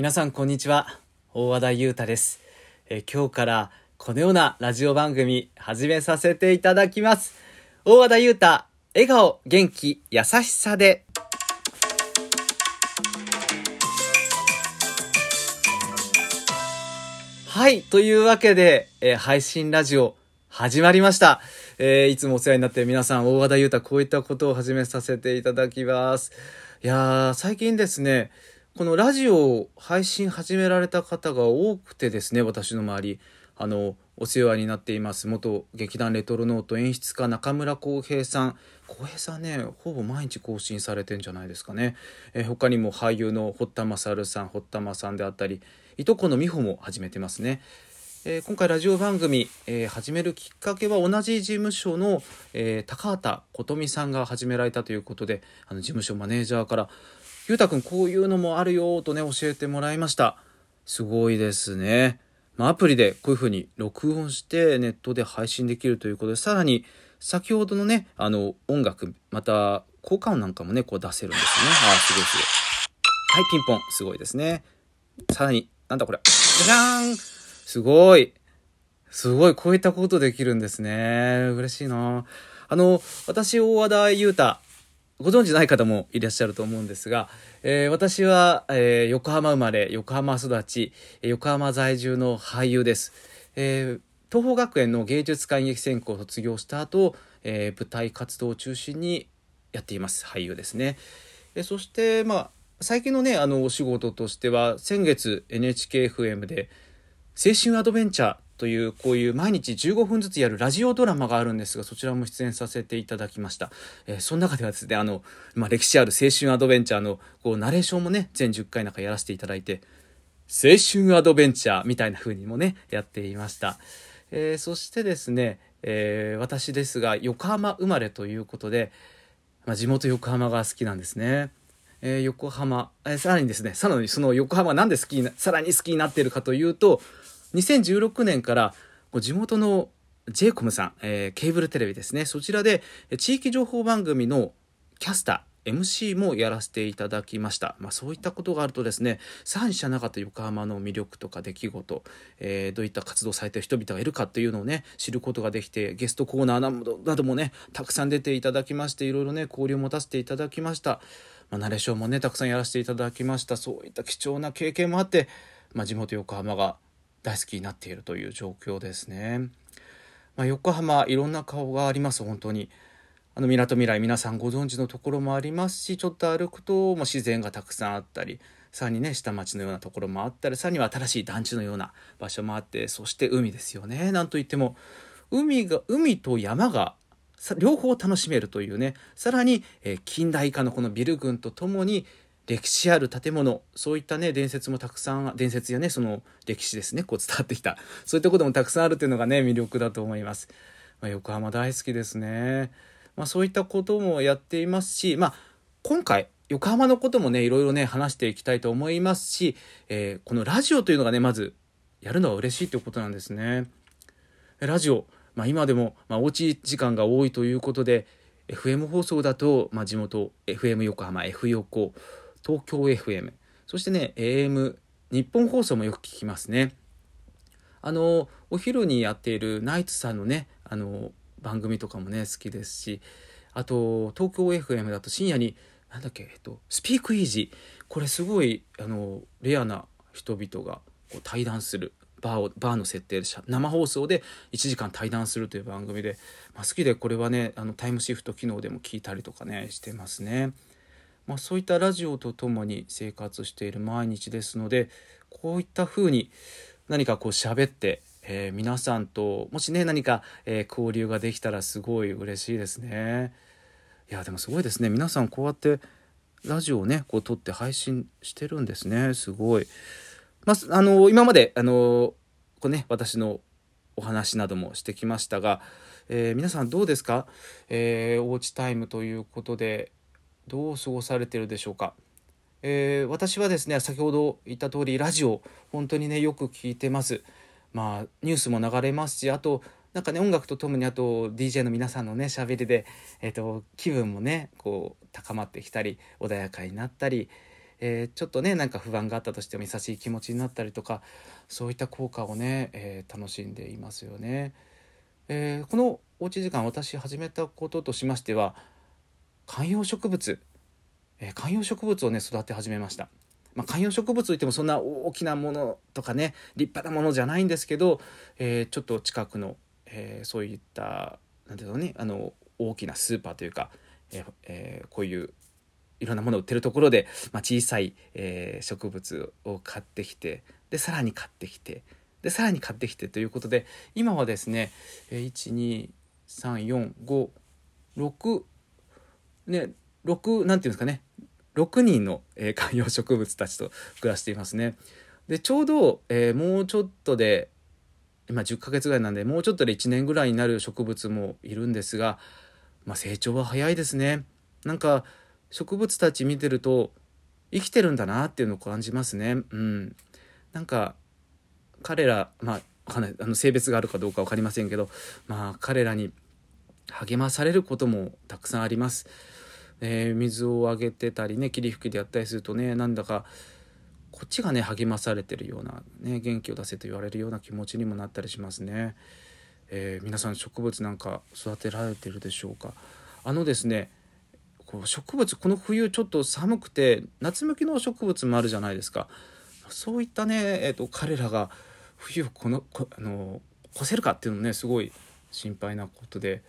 皆さんこんにちは。大和田裕太です、え今日からこのようなラジオ番組始めさせていただきます。大和田裕太笑顔元気優しさで。はいというわけで、え配信ラジオ始まりました、えーいつもお世話になっている皆さん大和田裕太こういったことを始めさせていただきます。いやー最近ですねこのラジオ配信始められた方が多くてですね私の周りあのお世話になっています。元劇団レトロノート演出家中村浩平さん。浩平さんねほぼ毎日更新されてんじゃないですかね、えー他にも俳優の堀田勝さん堀田真さんであったりいとこの美穂も始めてますね。えー今回ラジオ番組、えー始めるきっかけは同じ事務所の、え高畑琴美さんが始められたということであの事務所マネージャーから「ゆうたくんこういうのもあるよ」とね教えてもらいました。すごいですね、まあ、アプリでこういうふうに録音してネットで配信できるということでさらに先ほどのねあの音楽また効果音なんかもねこう出せるんですね。あーすごいすごい。はいピンポン。すごいですね。さらになんだこれ。じゃじゃーん。すごい。すごい、こういったことできるんですね。嬉しいな。あの、私、大和田裕太、ご存知ない方もいらっしゃると思うんですが、えー私は、えー横浜生まれ、横浜育ち、え横浜在住の俳優です。えー東邦学園の芸術会劇専攻を卒業した後、えー舞台活動を中心にやっています。俳優ですね。えそして、まあ、最近のね、あの、お仕事としては、先月 NHKFM で、青春アドベンチャーというこういう毎日15分ずつやるラジオドラマがあるんですがそちらも出演させていただきました、えーその中ではですねあの、まあ、歴史ある青春アドベンチャーのこうナレーションもね全10回なんかやらせていただいて青春アドベンチャーみたいな風にもねやっていました、えーそしてですね、えー私ですが横浜生まれということで、まあ、地元横浜が好きなんですね。えー横浜、えーさらにですね、さらにその横浜なんで好きな、さらに好きになっているかというと、2016年から地元の j コムさん、えーケーブルテレビですね、そちらで地域情報番組のキャスター、MC もやらせていただきました。まあそういったことがあるとですね、さらに知らなかった横浜の魅力とか出来事、えーどういった活動されている人々がいるかというのをね、知ることができて、ゲストコーナーなどなどもね、たくさん出ていただきまして、いろいろね、交流を持たせていただきました。まあ、ナレーションもねたくさんやらせていただきましたそういった貴重な経験もあって、まあ、地元横浜が大好きになっているという状況ですね、まあ、横浜いろんな顔があります本当に。あのみなとみらい皆さんご存知のところもありますしちょっと歩くともう自然がたくさんあったりさらにね下町のようなところもあったりさらには新しい団地のような場所もあってそして海ですよね。なんといっても海が海と山が両方楽しめるというね。さらに、えー近代化のこのビル群とともに歴史ある建物そういったね伝説もたくさん伝説やねその歴史ですねこう伝わってきた。そういったこともたくさんあるというのがね魅力だと思います、まあ、横浜大好きですね、まあ、そういったこともやっていますしまあ今回横浜のこともねいろいろね話していきたいと思いますし、えーこのラジオというのがねまずやるのは嬉しいということなんですね。ラジオ、まあ、今でも、まあ、おうち時間が多いということで FM 放送だと、まあ、地元 FM 横浜 F 横東京 FM そしてね AM 日本放送もよく聞きますね。あのお昼にやっているナイツさんのねあの番組とかもね好きですしあと東京 FM だと深夜になんだっけ、えっと、スピークイージー。これすごいあのレアな人々がこう対談するバーをバーの設定で生放送で1時間対談するという番組で、まあ、好きでこれはねあのタイムシフト機能でも聞いたりとかねしてますね。まあ、そういったラジオとともに生活している毎日ですのでこういった風に何かこう喋って、えー皆さんともしね何か、えー交流ができたらすごい嬉しいですね。いやでもすごいですね皆さんこうやってラジオをねこう撮って配信してるんですねすごい。まあ、あの今まであのこうね私のお話などもしてきましたが、えー皆さんどうですか、えーおうちタイムということでどう過ごされてるでしょうか、えー私はですね先ほど言った通りラジオ本当にねよく聞いてますまあニュースも流れますしあとなんかね音楽とともにあと DJ の皆さんのね喋りで、えー、と気分もねこう高まってきたり穏やかになったり、えー、ちょっとねなんか不安があったとしても優しい気持ちになったりとかそういった効果をね、えー、楽しんでいますよね。えー、このおうち時間私始めたこととしましては観葉植物、え観葉植物をね育て始めました。まあ、観葉植物といってもそんな大きなものとかね立派なものじゃないんですけど、えちょっと近くの、えそういった何ていうのねあの大きなスーパーというか、ええこういういろんなものを売ってるところで、まあ、小さい、えー、植物を買ってきてでさらに買ってきてでさらに買ってきてということで今はですね1234566ね6なんていうんですかね6人の、えー、観葉植物たちと暮らしていますね。でちょうど、えー、もうちょっとで今10ヶ月ぐらいなんでもうちょっとで1年ぐらいになる植物もいるんですが、まあ、成長は早いですね。なんか植物たち見てると生きてるんだなっていうのを感じますね。うん、なんか彼らまああの性別があるかどうか分かりませんけどまあ彼らに励まされることもたくさんあります。えー、水をあげてたりね霧吹きでやったりするとねなんだかこっちがね励まされてるような、ね、元気を出せと言われるような気持ちにもなったりしますね。えー、皆さん植物なんか育てられてるでしょうかあのですねこう植物この冬ちょっと寒くて夏向きの植物もあるじゃないですかそういったね、えーと、彼らが冬をこのこあの越せるかっていうのもねすごい心配なことで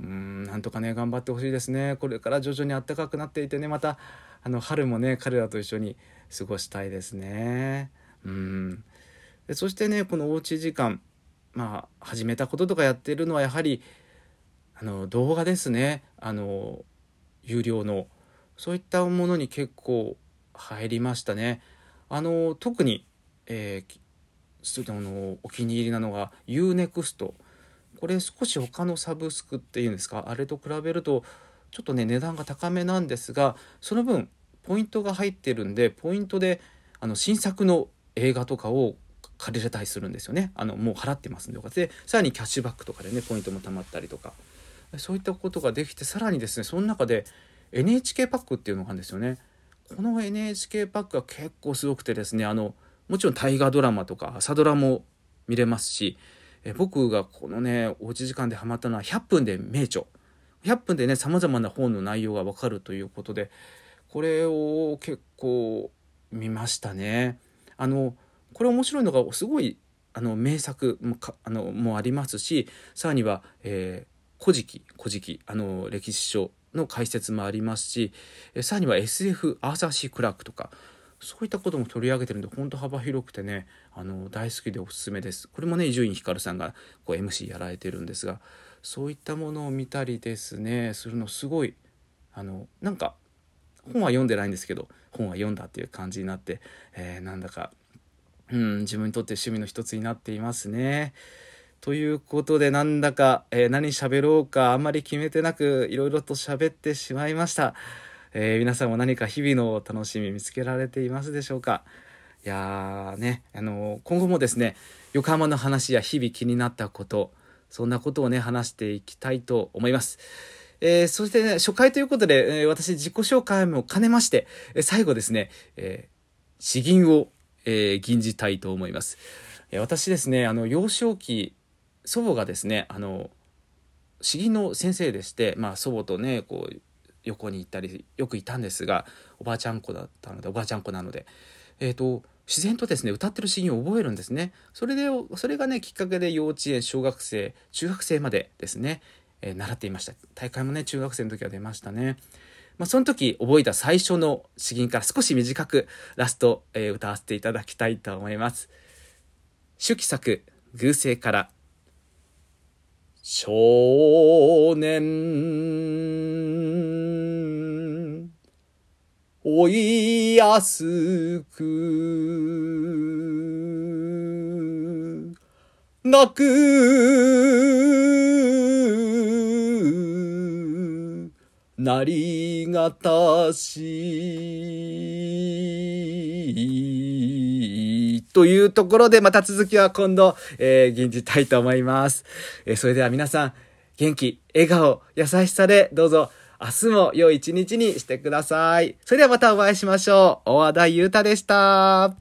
うんなんとかね頑張ってほしいですね。これから徐々に暖かくなっていてねまたあの春もね彼らと一緒に過ごしたいですね。うん。でそしてねこのおうち時間まあ始めたこととかやってるのはやはりあの動画ですね。あの有料のそういったものに結構入りましたね。あの特に、えー、のお気に入りなのが UNEXT これ少し他のサブスクっていうんですか？あれと比べるとちょっとね値段が高めなんですがその分ポイントが入ってるんでポイントであの新作の映画とかを借りれたりするんですよね。あのもう払ってますんででさらにキャッシュバックとかでねポイントも貯まったりとか。そういったことができてさらにですねその中で NHK パックっていうのがあるんですよね。この NHK パックは結構すごくてですねあのもちろん大河ドラマとか朝ドラも見れますしえ僕がこのねおうち時間でハマったのは100分で名著100分でねさまざまな本の内容がわかるということでこれを結構見ましたね。あのこれ面白いのがすごいあの名作もあのもありますしさらには「えー、古事記」「古事記」あの歴史書の解説もありますしさらには SF アーサー・シー・クラークとかそういったことも取り上げてるんで本当幅広くてねあの大好きでおすすめですこれもね伊集院光さんがこう MC やられてるんですがそういったものを見たりですねするのすごいあのなんか本は読んでないんですけど本は読んだっていう感じになって、えー、なんだかうん自分にとって趣味の一つになっていますね。ということで、なんだか、えー、何喋ろうかあんまり決めてなく、いろいろと喋ってしまいました。えー、皆さんも何か日々の楽しみ見つけられていますでしょうか？いやーね、あのー、今後もですね、横浜の話や日々気になったこと、そんなことをね、話していきたいと思います。えー、そしてね、初回ということで、えー、私自己紹介も兼ねまして、えー、最後ですね、えー、詩吟を、えー、吟じたいと思います。えー、私ですね、あの、幼少期、祖母がですねあの詩吟の先生でして、まあ、祖母とねこう横に行ったりよくいたんですがおばあちゃん子だったのでおばあちゃん子なので、えーと、自然とですね歌ってる詩吟を覚えるんですね。それでそれがねきっかけで幼稚園小学生中学生までですね、えー、習っていました。大会もね中学生の時は出ましたね。まあ、その時覚えた最初の詩吟から少し短くラスト、えー、歌わせていただきたいと思います。主記作偶声から少年追いやすく。泣く。なりがたし。というところでまた続きは今度、えー、吟じたいと思います。えー、それでは皆さん、元気、笑顔、優しさでどうぞ。明日も良い一日にしてください。それではまたお会いしましょう。大和田裕太でした。